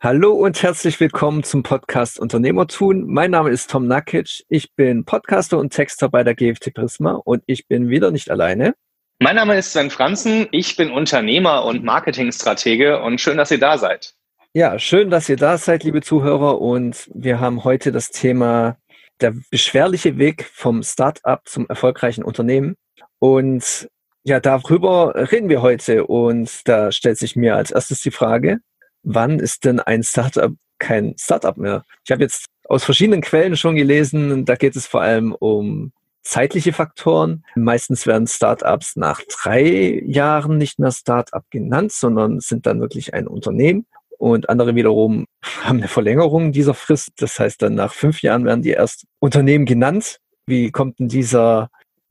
Hallo und herzlich willkommen zum Podcast Unternehmertun. Mein Name ist Tom Nakic. Ich bin Podcaster und Texter bei der GFT Prisma und ich bin wieder nicht alleine. Mein Name ist Sven Franzen. Ich bin Unternehmer und Marketingstratege und schön, dass ihr da seid. Ja, schön, dass ihr da seid, liebe Zuhörer. Und wir haben heute das Thema der beschwerliche Weg vom Start-up zum erfolgreichen Unternehmen. Und ja, darüber reden wir heute. Und da stellt sich mir als erstes die Frage, wann ist denn ein Startup kein Startup mehr? Ich habe jetzt aus verschiedenen Quellen schon gelesen, da geht es vor allem um zeitliche Faktoren. Meistens werden Startups nach drei Jahren nicht mehr Startup genannt, sondern sind dann wirklich ein Unternehmen. Und andere wiederum haben eine Verlängerung dieser Frist. Das heißt, dann nach fünf Jahren werden die erst Unternehmen genannt. Wie kommt denn dieser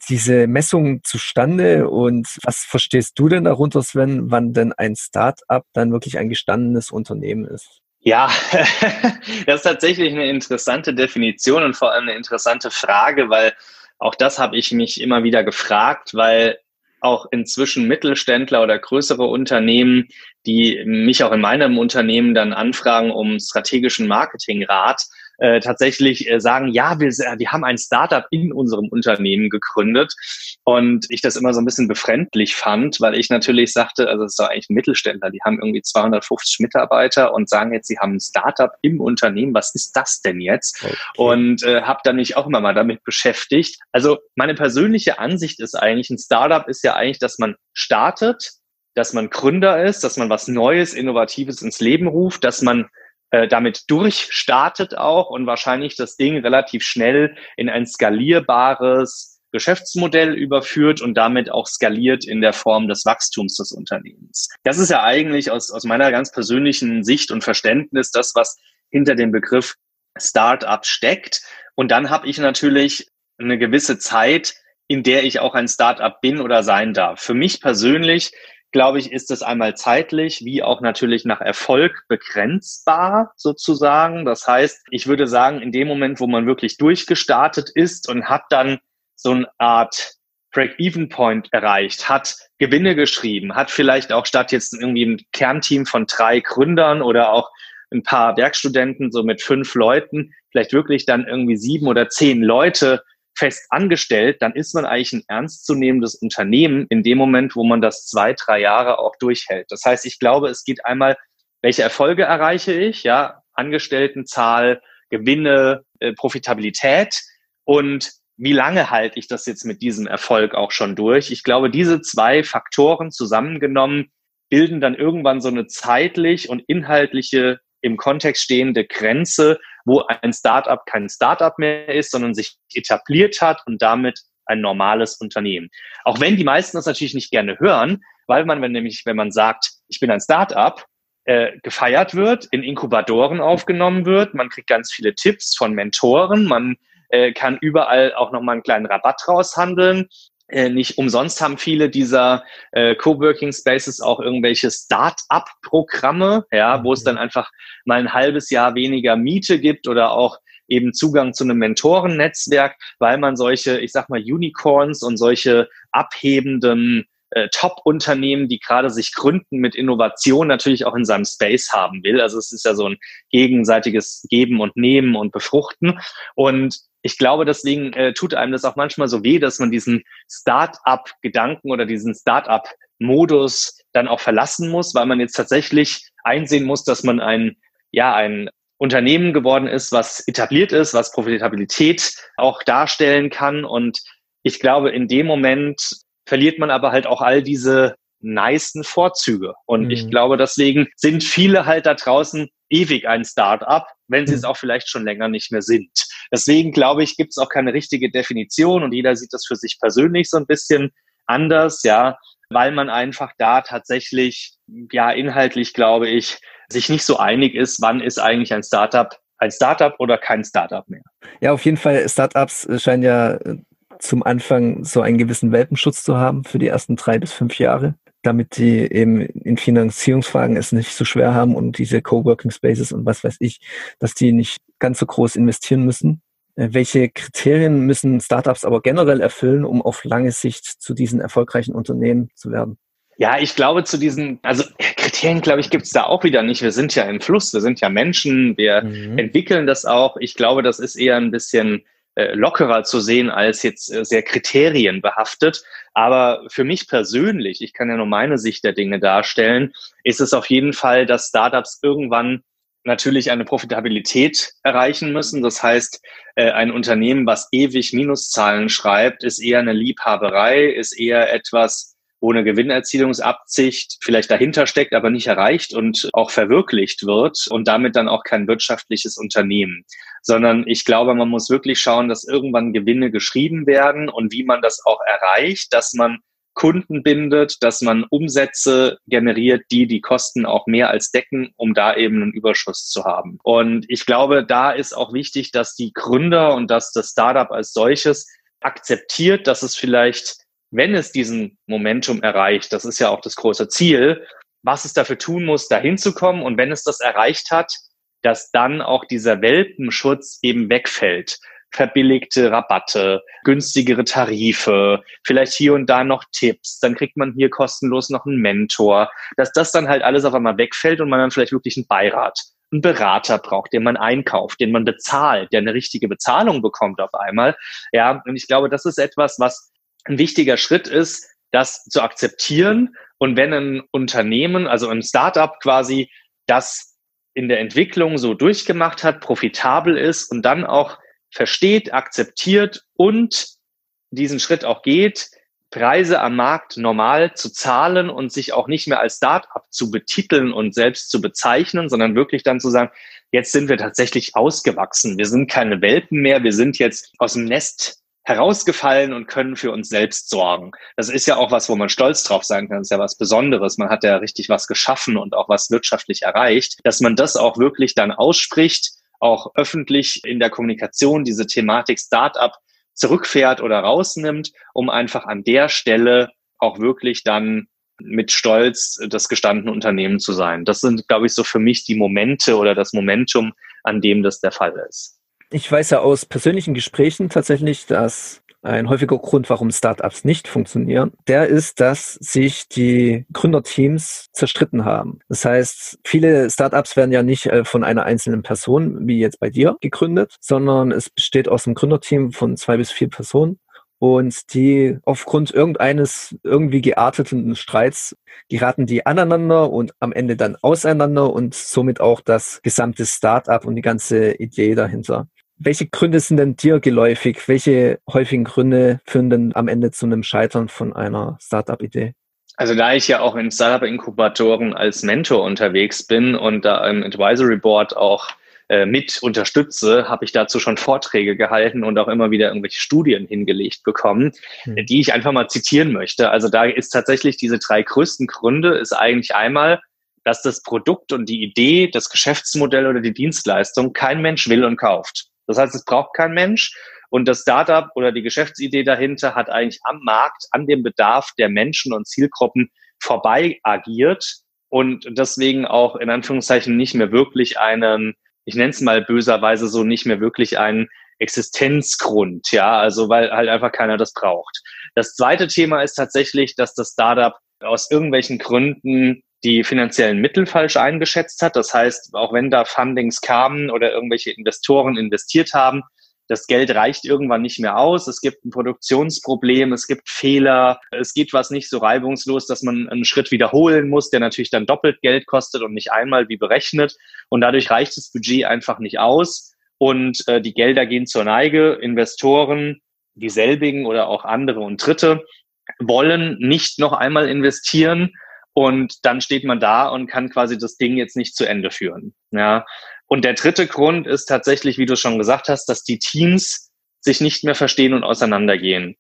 diese Messung zustande und was verstehst du denn darunter, Sven, wann denn ein Start-up dann wirklich ein gestandenes Unternehmen ist? Ja, das ist tatsächlich eine interessante Definition und vor allem eine interessante Frage, weil auch das habe ich mich immer wieder gefragt, weil auch inzwischen Mittelständler oder größere Unternehmen, die mich auch in meinem Unternehmen dann anfragen um strategischen Marketingrat, äh, tatsächlich äh, sagen, ja, wir, wir haben ein Startup in unserem Unternehmen gegründet und ich das immer so ein bisschen befremdlich fand, weil ich natürlich sagte, also es ist doch eigentlich ein Mittelständler, die haben irgendwie 250 Mitarbeiter und sagen jetzt, sie haben ein Startup im Unternehmen, was ist das denn jetzt? Okay. Und äh, habe dann mich auch immer mal damit beschäftigt. Also meine persönliche Ansicht ist eigentlich, ein Startup ist ja eigentlich, dass man startet, dass man Gründer ist, dass man was Neues, Innovatives ins Leben ruft, dass man äh, damit durchstartet auch und wahrscheinlich das Ding relativ schnell in ein skalierbares Geschäftsmodell überführt und damit auch skaliert in der Form des Wachstums des Unternehmens. Das ist ja eigentlich aus, aus meiner ganz persönlichen Sicht und Verständnis das, was hinter dem Begriff Startup steckt. Und dann habe ich natürlich eine gewisse Zeit, in der ich auch ein Startup bin oder sein darf. Für mich persönlich glaube ich, ist es einmal zeitlich wie auch natürlich nach Erfolg begrenzbar sozusagen. Das heißt, ich würde sagen, in dem Moment, wo man wirklich durchgestartet ist und hat dann so eine Art Break-Even-Point erreicht, hat Gewinne geschrieben, hat vielleicht auch statt jetzt irgendwie ein Kernteam von drei Gründern oder auch ein paar Werkstudenten, so mit fünf Leuten, vielleicht wirklich dann irgendwie sieben oder zehn Leute fest angestellt, dann ist man eigentlich ein ernstzunehmendes Unternehmen in dem Moment, wo man das zwei, drei Jahre auch durchhält. Das heißt, ich glaube, es geht einmal, welche Erfolge erreiche ich, ja, Angestelltenzahl, Gewinne, äh, Profitabilität und wie lange halte ich das jetzt mit diesem Erfolg auch schon durch? Ich glaube, diese zwei Faktoren zusammengenommen bilden dann irgendwann so eine zeitlich und inhaltliche im Kontext stehende Grenze, wo ein Startup kein Startup mehr ist, sondern sich etabliert hat und damit ein normales Unternehmen. Auch wenn die meisten das natürlich nicht gerne hören, weil man, wenn nämlich, wenn man sagt, ich bin ein Startup, äh, gefeiert wird, in Inkubatoren aufgenommen wird, man kriegt ganz viele Tipps von Mentoren, man äh, kann überall auch nochmal einen kleinen Rabatt raushandeln. Äh, nicht umsonst haben viele dieser äh, Coworking Spaces auch irgendwelche Start-up-Programme, ja, wo es dann einfach mal ein halbes Jahr weniger Miete gibt oder auch eben Zugang zu einem Mentorennetzwerk, weil man solche, ich sag mal, Unicorns und solche abhebenden äh, Top-Unternehmen, die gerade sich gründen mit Innovation, natürlich auch in seinem Space haben will. Also es ist ja so ein gegenseitiges Geben und Nehmen und Befruchten. Und ich glaube, deswegen äh, tut einem das auch manchmal so weh, dass man diesen Start-up-Gedanken oder diesen Start-up-Modus dann auch verlassen muss, weil man jetzt tatsächlich einsehen muss, dass man ein, ja, ein Unternehmen geworden ist, was etabliert ist, was Profitabilität auch darstellen kann. Und ich glaube, in dem Moment verliert man aber halt auch all diese nicen Vorzüge. Und mhm. ich glaube, deswegen sind viele halt da draußen ewig ein Start-up, wenn sie es mhm. auch vielleicht schon länger nicht mehr sind. Deswegen glaube ich, gibt es auch keine richtige Definition und jeder sieht das für sich persönlich so ein bisschen anders, ja, weil man einfach da tatsächlich, ja, inhaltlich glaube ich, sich nicht so einig ist, wann ist eigentlich ein Startup ein Startup oder kein Startup mehr. Ja, auf jeden Fall, Startups scheinen ja äh, zum Anfang so einen gewissen Welpenschutz zu haben für die ersten drei bis fünf Jahre damit die eben in Finanzierungsfragen es nicht so schwer haben und diese Coworking Spaces und was weiß ich, dass die nicht ganz so groß investieren müssen. Äh, welche Kriterien müssen Startups aber generell erfüllen, um auf lange Sicht zu diesen erfolgreichen Unternehmen zu werden? Ja, ich glaube zu diesen, also Kriterien, glaube ich, gibt es da auch wieder nicht. Wir sind ja im Fluss, wir sind ja Menschen, wir mhm. entwickeln das auch. Ich glaube, das ist eher ein bisschen lockerer zu sehen als jetzt äh, sehr kriterienbehaftet. Aber für mich persönlich, ich kann ja nur meine Sicht der Dinge darstellen, ist es auf jeden Fall, dass Startups irgendwann natürlich eine Profitabilität erreichen müssen. Das heißt, äh, ein Unternehmen, was ewig Minuszahlen schreibt, ist eher eine Liebhaberei, ist eher etwas, wo eine Gewinnerzielungsabsicht vielleicht dahinter steckt, aber nicht erreicht und auch verwirklicht wird und damit dann auch kein wirtschaftliches Unternehmen. Sondern ich glaube, man muss wirklich schauen, dass irgendwann Gewinne geschrieben werden und wie man das auch erreicht, dass man Kunden bindet, dass man Umsätze generiert, die die Kosten auch mehr als decken, um da eben einen Überschuss zu haben. Und ich glaube, da ist auch wichtig, dass die Gründer und dass das Startup als solches akzeptiert, dass es vielleicht wenn es diesen Momentum erreicht, das ist ja auch das große Ziel, was es dafür tun muss, dahin zu kommen. Und wenn es das erreicht hat, dass dann auch dieser Welpenschutz eben wegfällt. Verbilligte Rabatte, günstigere Tarife, vielleicht hier und da noch Tipps, dann kriegt man hier kostenlos noch einen Mentor, dass das dann halt alles auf einmal wegfällt und man dann vielleicht wirklich einen Beirat, einen Berater braucht, den man einkauft, den man bezahlt, der eine richtige Bezahlung bekommt auf einmal. Ja, und ich glaube, das ist etwas, was ein wichtiger Schritt ist, das zu akzeptieren. Und wenn ein Unternehmen, also ein Startup quasi, das in der Entwicklung so durchgemacht hat, profitabel ist und dann auch versteht, akzeptiert und diesen Schritt auch geht, Preise am Markt normal zu zahlen und sich auch nicht mehr als Startup zu betiteln und selbst zu bezeichnen, sondern wirklich dann zu sagen, jetzt sind wir tatsächlich ausgewachsen. Wir sind keine Welpen mehr. Wir sind jetzt aus dem Nest herausgefallen und können für uns selbst sorgen. Das ist ja auch was, wo man stolz drauf sein kann. Das ist ja was Besonderes. Man hat ja richtig was geschaffen und auch was wirtschaftlich erreicht. Dass man das auch wirklich dann ausspricht, auch öffentlich in der Kommunikation diese Thematik Startup zurückfährt oder rausnimmt, um einfach an der Stelle auch wirklich dann mit Stolz das gestandene Unternehmen zu sein. Das sind, glaube ich, so für mich die Momente oder das Momentum, an dem das der Fall ist. Ich weiß ja aus persönlichen Gesprächen tatsächlich, dass ein häufiger Grund, warum Startups nicht funktionieren, der ist, dass sich die Gründerteams zerstritten haben. Das heißt, viele Startups werden ja nicht äh, von einer einzelnen Person, wie jetzt bei dir, gegründet, sondern es besteht aus einem Gründerteam von zwei bis vier Personen und die aufgrund irgendeines irgendwie gearteten Streits geraten die aneinander und am Ende dann auseinander und somit auch das gesamte Startup und die ganze Idee dahinter. Welche Gründe sind denn dir geläufig? Welche häufigen Gründe führen denn am Ende zu einem Scheitern von einer Startup-Idee? Also da ich ja auch in Startup-Inkubatoren als Mentor unterwegs bin und da im Advisory Board auch äh, mit unterstütze, habe ich dazu schon Vorträge gehalten und auch immer wieder irgendwelche Studien hingelegt bekommen, mhm. die ich einfach mal zitieren möchte. Also da ist tatsächlich diese drei größten Gründe, ist eigentlich einmal, dass das Produkt und die Idee, das Geschäftsmodell oder die Dienstleistung kein Mensch will und kauft. Das heißt, es braucht kein Mensch. Und das Startup oder die Geschäftsidee dahinter hat eigentlich am Markt, an dem Bedarf der Menschen und Zielgruppen vorbei agiert und deswegen auch in Anführungszeichen nicht mehr wirklich einen, ich nenne es mal böserweise so, nicht mehr wirklich einen Existenzgrund, ja, also weil halt einfach keiner das braucht. Das zweite Thema ist tatsächlich, dass das Startup aus irgendwelchen Gründen die finanziellen Mittel falsch eingeschätzt hat. Das heißt, auch wenn da Fundings kamen oder irgendwelche Investoren investiert haben, das Geld reicht irgendwann nicht mehr aus. Es gibt ein Produktionsproblem, es gibt Fehler, es geht was nicht so reibungslos, dass man einen Schritt wiederholen muss, der natürlich dann doppelt Geld kostet und nicht einmal wie berechnet. Und dadurch reicht das Budget einfach nicht aus und äh, die Gelder gehen zur Neige. Investoren, dieselbigen oder auch andere und Dritte, wollen nicht noch einmal investieren, und dann steht man da und kann quasi das Ding jetzt nicht zu Ende führen. Ja. Und der dritte Grund ist tatsächlich, wie du schon gesagt hast, dass die Teams sich nicht mehr verstehen und auseinandergehen.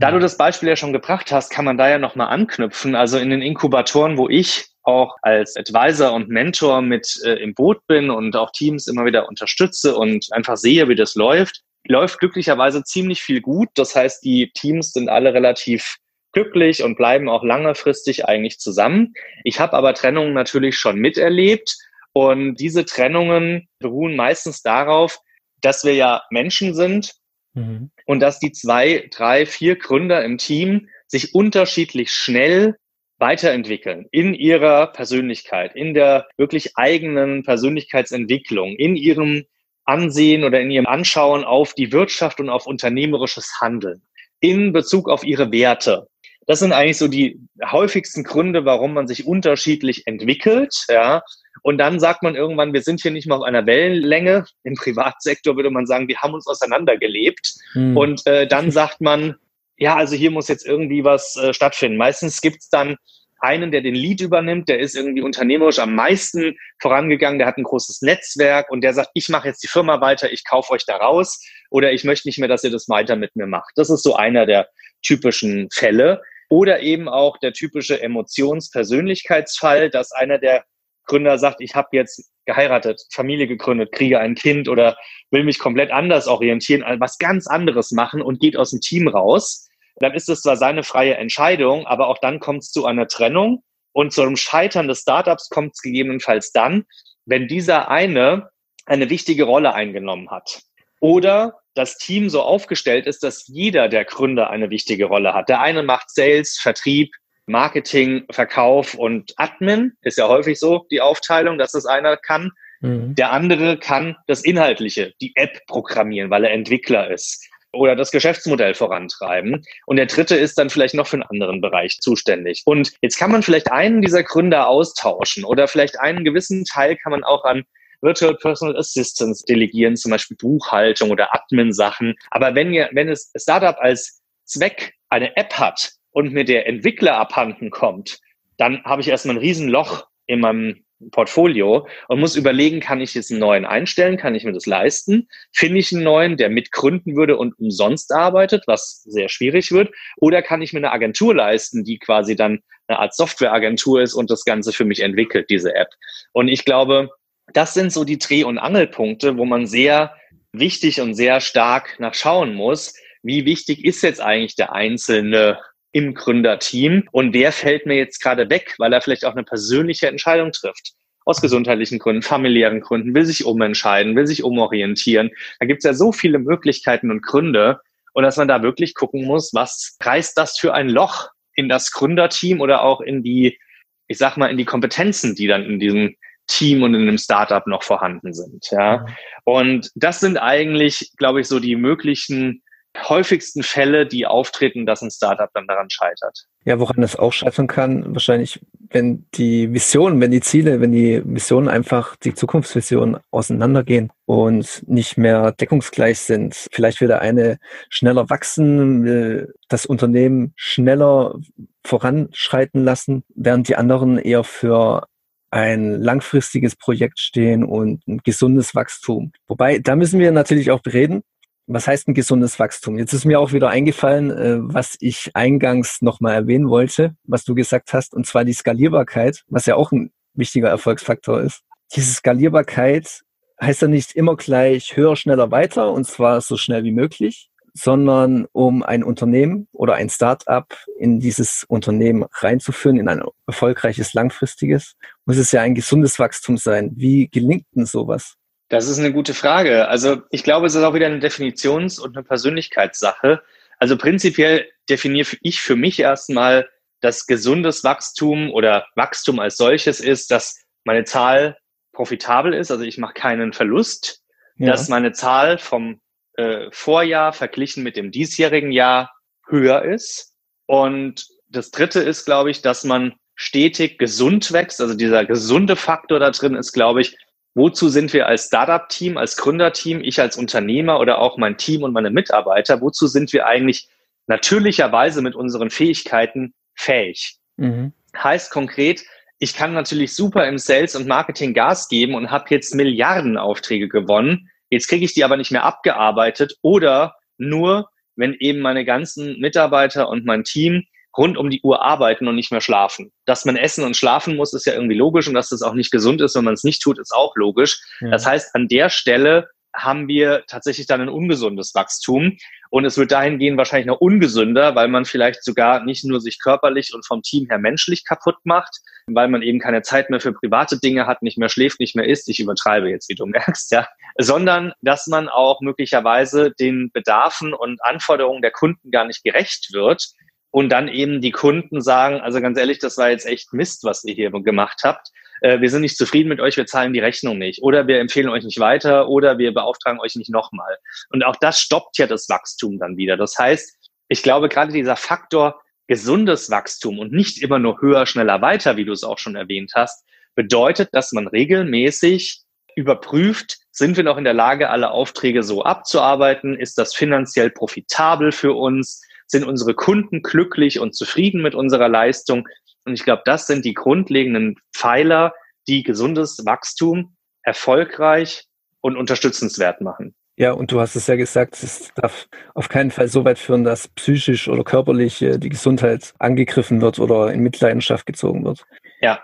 Da du das Beispiel ja schon gebracht hast, kann man da ja nochmal anknüpfen. Also in den Inkubatoren, wo ich auch als Advisor und Mentor mit äh, im Boot bin und auch Teams immer wieder unterstütze und einfach sehe, wie das läuft, läuft glücklicherweise ziemlich viel gut. Das heißt, die Teams sind alle relativ glücklich und bleiben auch langfristig eigentlich zusammen. Ich habe aber Trennungen natürlich schon miterlebt und diese Trennungen beruhen meistens darauf, dass wir ja Menschen sind mhm. und dass die zwei, drei, vier Gründer im Team sich unterschiedlich schnell weiterentwickeln in ihrer Persönlichkeit, in der wirklich eigenen Persönlichkeitsentwicklung, in ihrem Ansehen oder in ihrem Anschauen auf die Wirtschaft und auf unternehmerisches Handeln, in Bezug auf ihre Werte. Das sind eigentlich so die häufigsten Gründe, warum man sich unterschiedlich entwickelt. Ja. Und dann sagt man irgendwann, wir sind hier nicht mehr auf einer Wellenlänge. Im Privatsektor würde man sagen, wir haben uns auseinandergelebt. Hm. Und äh, dann sagt man, ja, also hier muss jetzt irgendwie was äh, stattfinden. Meistens gibt's dann einen, der den Lead übernimmt, der ist irgendwie unternehmerisch am meisten vorangegangen, der hat ein großes Netzwerk und der sagt, ich mache jetzt die Firma weiter, ich kaufe euch da raus oder ich möchte nicht mehr, dass ihr das weiter mit mir macht. Das ist so einer der typischen Fälle. Oder eben auch der typische Emotions-Persönlichkeitsfall, dass einer der Gründer sagt, ich habe jetzt geheiratet, Familie gegründet, kriege ein Kind oder will mich komplett anders orientieren, was ganz anderes machen und geht aus dem Team raus dann ist es zwar seine freie Entscheidung, aber auch dann kommt es zu einer Trennung und zu einem Scheitern des Startups kommt es gegebenenfalls dann, wenn dieser eine eine wichtige Rolle eingenommen hat. Oder das Team so aufgestellt ist, dass jeder der Gründer eine wichtige Rolle hat. Der eine macht Sales, Vertrieb, Marketing, Verkauf und Admin. Ist ja häufig so die Aufteilung, dass das einer kann. Mhm. Der andere kann das Inhaltliche, die App programmieren, weil er Entwickler ist oder das Geschäftsmodell vorantreiben. Und der dritte ist dann vielleicht noch für einen anderen Bereich zuständig. Und jetzt kann man vielleicht einen dieser Gründer austauschen oder vielleicht einen gewissen Teil kann man auch an Virtual Personal Assistance delegieren, zum Beispiel Buchhaltung oder Admin-Sachen. Aber wenn ihr, wenn es Startup als Zweck eine App hat und mir der Entwickler abhanden kommt, dann habe ich erstmal ein Riesenloch in meinem Portfolio und muss überlegen, kann ich jetzt einen neuen einstellen, kann ich mir das leisten? Finde ich einen neuen, der mitgründen würde und umsonst arbeitet, was sehr schwierig wird? Oder kann ich mir eine Agentur leisten, die quasi dann eine Art Softwareagentur ist und das Ganze für mich entwickelt, diese App? Und ich glaube, das sind so die Dreh- und Angelpunkte, wo man sehr wichtig und sehr stark nachschauen muss, wie wichtig ist jetzt eigentlich der einzelne im Gründerteam und wer fällt mir jetzt gerade weg, weil er vielleicht auch eine persönliche Entscheidung trifft. Aus gesundheitlichen Gründen, familiären Gründen, will sich umentscheiden, will sich umorientieren. Da gibt es ja so viele Möglichkeiten und Gründe und dass man da wirklich gucken muss, was reißt das für ein Loch in das Gründerteam oder auch in die, ich sag mal, in die Kompetenzen, die dann in diesem Team und in einem Startup noch vorhanden sind. Ja. Und das sind eigentlich, glaube ich, so die möglichen häufigsten Fälle, die auftreten, dass ein Startup dann daran scheitert. Ja, woran es auch scheitern kann, wahrscheinlich, wenn die Visionen, wenn die Ziele, wenn die Missionen einfach, die Zukunftsvisionen auseinandergehen und nicht mehr deckungsgleich sind. Vielleicht will der eine schneller wachsen, will das Unternehmen schneller voranschreiten lassen, während die anderen eher für ein langfristiges Projekt stehen und ein gesundes Wachstum. Wobei, da müssen wir natürlich auch bereden, was heißt ein gesundes Wachstum? Jetzt ist mir auch wieder eingefallen, äh, was ich eingangs nochmal erwähnen wollte, was du gesagt hast, und zwar die Skalierbarkeit, was ja auch ein wichtiger Erfolgsfaktor ist. Diese Skalierbarkeit heißt ja nicht immer gleich höher, schneller, weiter, und zwar so schnell wie möglich, sondern um ein Unternehmen oder ein Start-up in dieses Unternehmen reinzuführen, in ein erfolgreiches, langfristiges, muss es ja ein gesundes Wachstum sein. Wie gelingt denn sowas? Das ist eine gute Frage. Also ich glaube, es ist auch wieder eine Definitions- und eine Persönlichkeitssache. Also prinzipiell definiere ich für mich erstmal, dass gesundes Wachstum oder Wachstum als solches ist, dass meine Zahl profitabel ist, also ich mache keinen Verlust, ja. dass meine Zahl vom äh, Vorjahr verglichen mit dem diesjährigen Jahr höher ist. Und das Dritte ist, glaube ich, dass man stetig gesund wächst. Also dieser gesunde Faktor da drin ist, glaube ich, wozu sind wir als Startup-Team, als Gründerteam, ich als Unternehmer oder auch mein Team und meine Mitarbeiter, wozu sind wir eigentlich natürlicherweise mit unseren Fähigkeiten fähig? Mhm. Heißt konkret, ich kann natürlich super im Sales und Marketing Gas geben und habe jetzt Milliarden Aufträge gewonnen. Jetzt kriege ich die aber nicht mehr abgearbeitet oder nur, wenn eben meine ganzen Mitarbeiter und mein Team rund um die Uhr arbeiten und nicht mehr schlafen. Dass man essen und schlafen muss, ist ja irgendwie logisch und dass das auch nicht gesund ist, wenn man es nicht tut, ist auch logisch. Ja. Das heißt, an der Stelle haben wir tatsächlich dann ein ungesundes Wachstum. Und es wird dahingehend wahrscheinlich noch ungesünder, weil man vielleicht sogar nicht nur sich körperlich und vom Team her menschlich kaputt macht, weil man eben keine Zeit mehr für private Dinge hat, nicht mehr schläft, nicht mehr isst. Ich übertreibe jetzt, wie du merkst, ja. Sondern, dass man auch möglicherweise den Bedarfen und Anforderungen der Kunden gar nicht gerecht wird, und dann eben die Kunden sagen, also ganz ehrlich, das war jetzt echt Mist, was ihr hier gemacht habt. Äh, wir sind nicht zufrieden mit euch, wir zahlen die Rechnung nicht. Oder wir empfehlen euch nicht weiter oder wir beauftragen euch nicht nochmal. Und auch das stoppt ja das Wachstum dann wieder. Das heißt, ich glaube, gerade dieser Faktor gesundes Wachstum und nicht immer nur höher, schneller, weiter, wie du es auch schon erwähnt hast, bedeutet, dass man regelmäßig überprüft, sind wir noch in der Lage, alle Aufträge so abzuarbeiten? Ist das finanziell profitabel für uns? Sind unsere Kunden glücklich und zufrieden mit unserer Leistung? Und ich glaube, das sind die grundlegenden Pfeiler, die gesundes Wachstum erfolgreich und unterstützenswert machen. Ja, und du hast es ja gesagt, es darf auf keinen Fall so weit führen, dass psychisch oder körperlich äh, die Gesundheit angegriffen wird oder in Mitleidenschaft gezogen wird. Ja.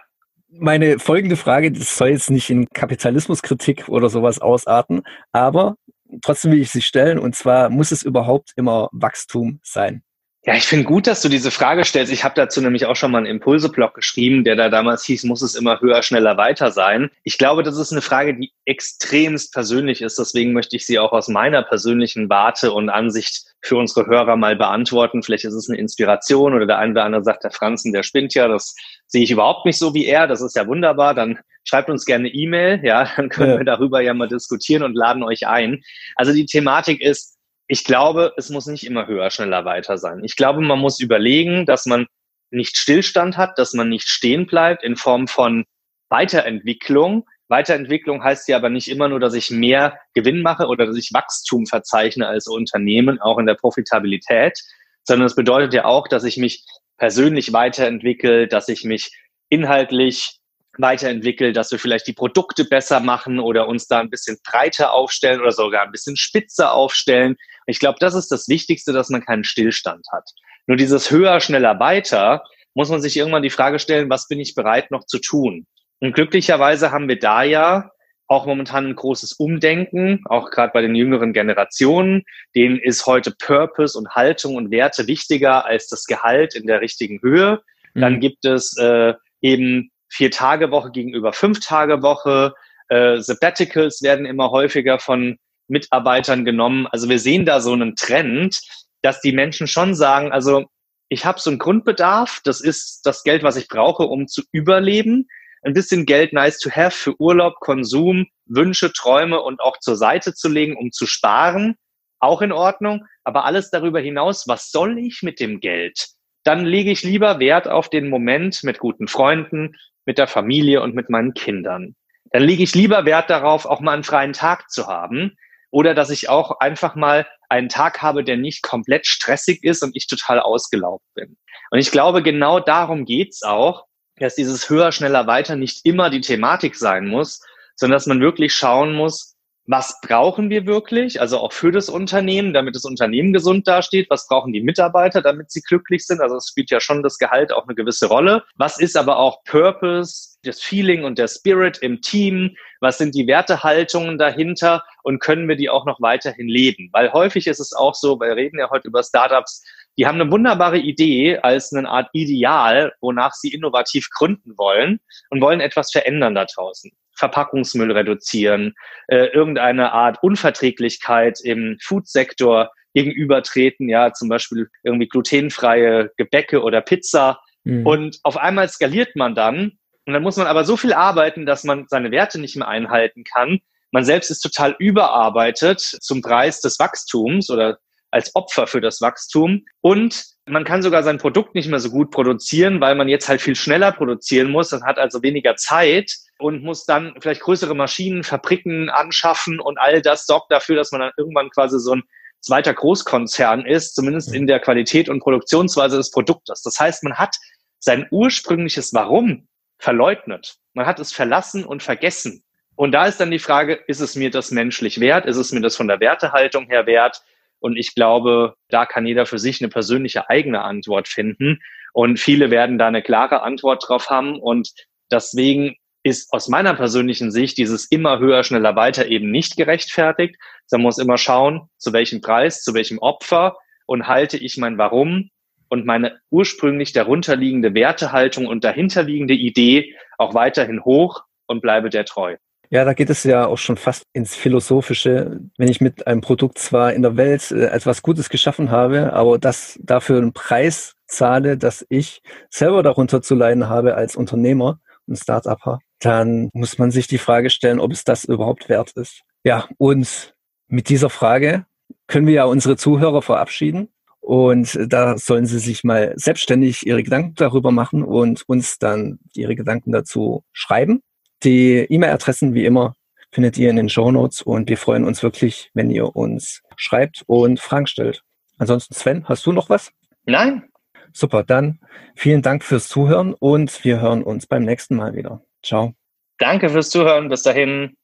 Meine folgende Frage, das soll jetzt nicht in Kapitalismuskritik oder sowas ausarten, aber trotzdem will ich sie stellen, und zwar muss es überhaupt immer Wachstum sein? Ja, ich finde gut, dass du diese Frage stellst. Ich habe dazu nämlich auch schon mal einen Impulse-Blog geschrieben, der da damals hieß, muss es immer höher, schneller, weiter sein. Ich glaube, das ist eine Frage, die extremst persönlich ist. Deswegen möchte ich sie auch aus meiner persönlichen Warte und Ansicht für unsere Hörer mal beantworten. Vielleicht ist es eine Inspiration oder der eine oder andere sagt, der Franzen, der spinnt ja. Das sehe ich überhaupt nicht so wie er. Das ist ja wunderbar. Dann schreibt uns gerne E-Mail. Ja, dann können ja. wir darüber ja mal diskutieren und laden euch ein. Also die Thematik ist, ich glaube, es muss nicht immer höher, schneller, weiter sein. Ich glaube, man muss überlegen, dass man nicht Stillstand hat, dass man nicht stehen bleibt in Form von Weiterentwicklung. Weiterentwicklung heißt ja aber nicht immer nur, dass ich mehr Gewinn mache oder dass ich Wachstum verzeichne als Unternehmen, auch in der Profitabilität, sondern es bedeutet ja auch, dass ich mich persönlich weiterentwickle, dass ich mich inhaltlich weiterentwickle, dass wir vielleicht die Produkte besser machen oder uns da ein bisschen breiter aufstellen oder sogar ein bisschen spitzer aufstellen. Ich glaube, das ist das Wichtigste, dass man keinen Stillstand hat. Nur dieses höher, schneller, weiter muss man sich irgendwann die Frage stellen, was bin ich bereit noch zu tun? Und glücklicherweise haben wir da ja auch momentan ein großes Umdenken, auch gerade bei den jüngeren Generationen. Denen ist heute Purpose und Haltung und Werte wichtiger als das Gehalt in der richtigen Höhe. Mhm. Dann gibt es äh, eben vier Tage Woche gegenüber fünf Tage Woche. Äh, Sabbaticals werden immer häufiger von Mitarbeitern genommen. Also wir sehen da so einen Trend, dass die Menschen schon sagen, also ich habe so einen Grundbedarf, das ist das Geld, was ich brauche, um zu überleben. Ein bisschen Geld nice to have für Urlaub, Konsum, Wünsche, Träume und auch zur Seite zu legen, um zu sparen, auch in Ordnung. Aber alles darüber hinaus, was soll ich mit dem Geld? Dann lege ich lieber Wert auf den Moment mit guten Freunden, mit der Familie und mit meinen Kindern. Dann lege ich lieber Wert darauf, auch mal einen freien Tag zu haben, oder dass ich auch einfach mal einen Tag habe, der nicht komplett stressig ist und ich total ausgelaugt bin. Und ich glaube, genau darum geht's auch, dass dieses höher, schneller, weiter nicht immer die Thematik sein muss, sondern dass man wirklich schauen muss, was brauchen wir wirklich, also auch für das Unternehmen, damit das Unternehmen gesund dasteht, was brauchen die Mitarbeiter, damit sie glücklich sind, also es spielt ja schon das Gehalt auch eine gewisse Rolle, was ist aber auch Purpose, das Feeling und der Spirit im Team, was sind die Wertehaltungen dahinter? Und können wir die auch noch weiterhin leben, weil häufig ist es auch so, wir reden ja heute über Startups, die haben eine wunderbare Idee als eine Art Ideal, wonach sie innovativ gründen wollen und wollen etwas verändern da draußen. Verpackungsmüll reduzieren, äh, irgendeine Art Unverträglichkeit im Foodsektor gegenübertreten, ja, zum Beispiel irgendwie glutenfreie Gebäcke oder Pizza. Mhm. Und auf einmal skaliert man dann und dann muss man aber so viel arbeiten, dass man seine Werte nicht mehr einhalten kann. Man selbst ist total überarbeitet zum Preis des Wachstums oder als Opfer für das Wachstum. Und man kann sogar sein Produkt nicht mehr so gut produzieren, weil man jetzt halt viel schneller produzieren muss und hat also weniger Zeit und muss dann vielleicht größere Maschinen, Fabriken anschaffen und all das sorgt dafür, dass man dann irgendwann quasi so ein zweiter Großkonzern ist, zumindest in der Qualität und Produktionsweise des Produktes. Das heißt, man hat sein ursprüngliches Warum verleugnet. Man hat es verlassen und vergessen. Und da ist dann die Frage, ist es mir das menschlich wert? Ist es mir das von der Wertehaltung her wert? Und ich glaube, da kann jeder für sich eine persönliche eigene Antwort finden. Und viele werden da eine klare Antwort drauf haben. Und deswegen ist aus meiner persönlichen Sicht dieses immer höher, schneller, weiter eben nicht gerechtfertigt. Man muss immer schauen, zu welchem Preis, zu welchem Opfer und halte ich mein Warum und meine ursprünglich darunterliegende Wertehaltung und dahinterliegende Idee auch weiterhin hoch und bleibe der treu. Ja, da geht es ja auch schon fast ins Philosophische. Wenn ich mit einem Produkt zwar in der Welt äh, etwas Gutes geschaffen habe, aber das dafür einen Preis zahle, dass ich selber darunter zu leiden habe als Unternehmer und Start-Upper, dann muss man sich die Frage stellen, ob es das überhaupt wert ist. Ja, und mit dieser Frage können wir ja unsere Zuhörer verabschieden. Und da sollen sie sich mal selbstständig ihre Gedanken darüber machen und uns dann ihre Gedanken dazu schreiben. Die E-Mail-Adressen wie immer findet ihr in den Show Notes und wir freuen uns wirklich, wenn ihr uns schreibt und Fragen stellt. Ansonsten Sven, hast du noch was? Nein. Super, dann vielen Dank fürs Zuhören und wir hören uns beim nächsten Mal wieder. Ciao. Danke fürs Zuhören. Bis dahin.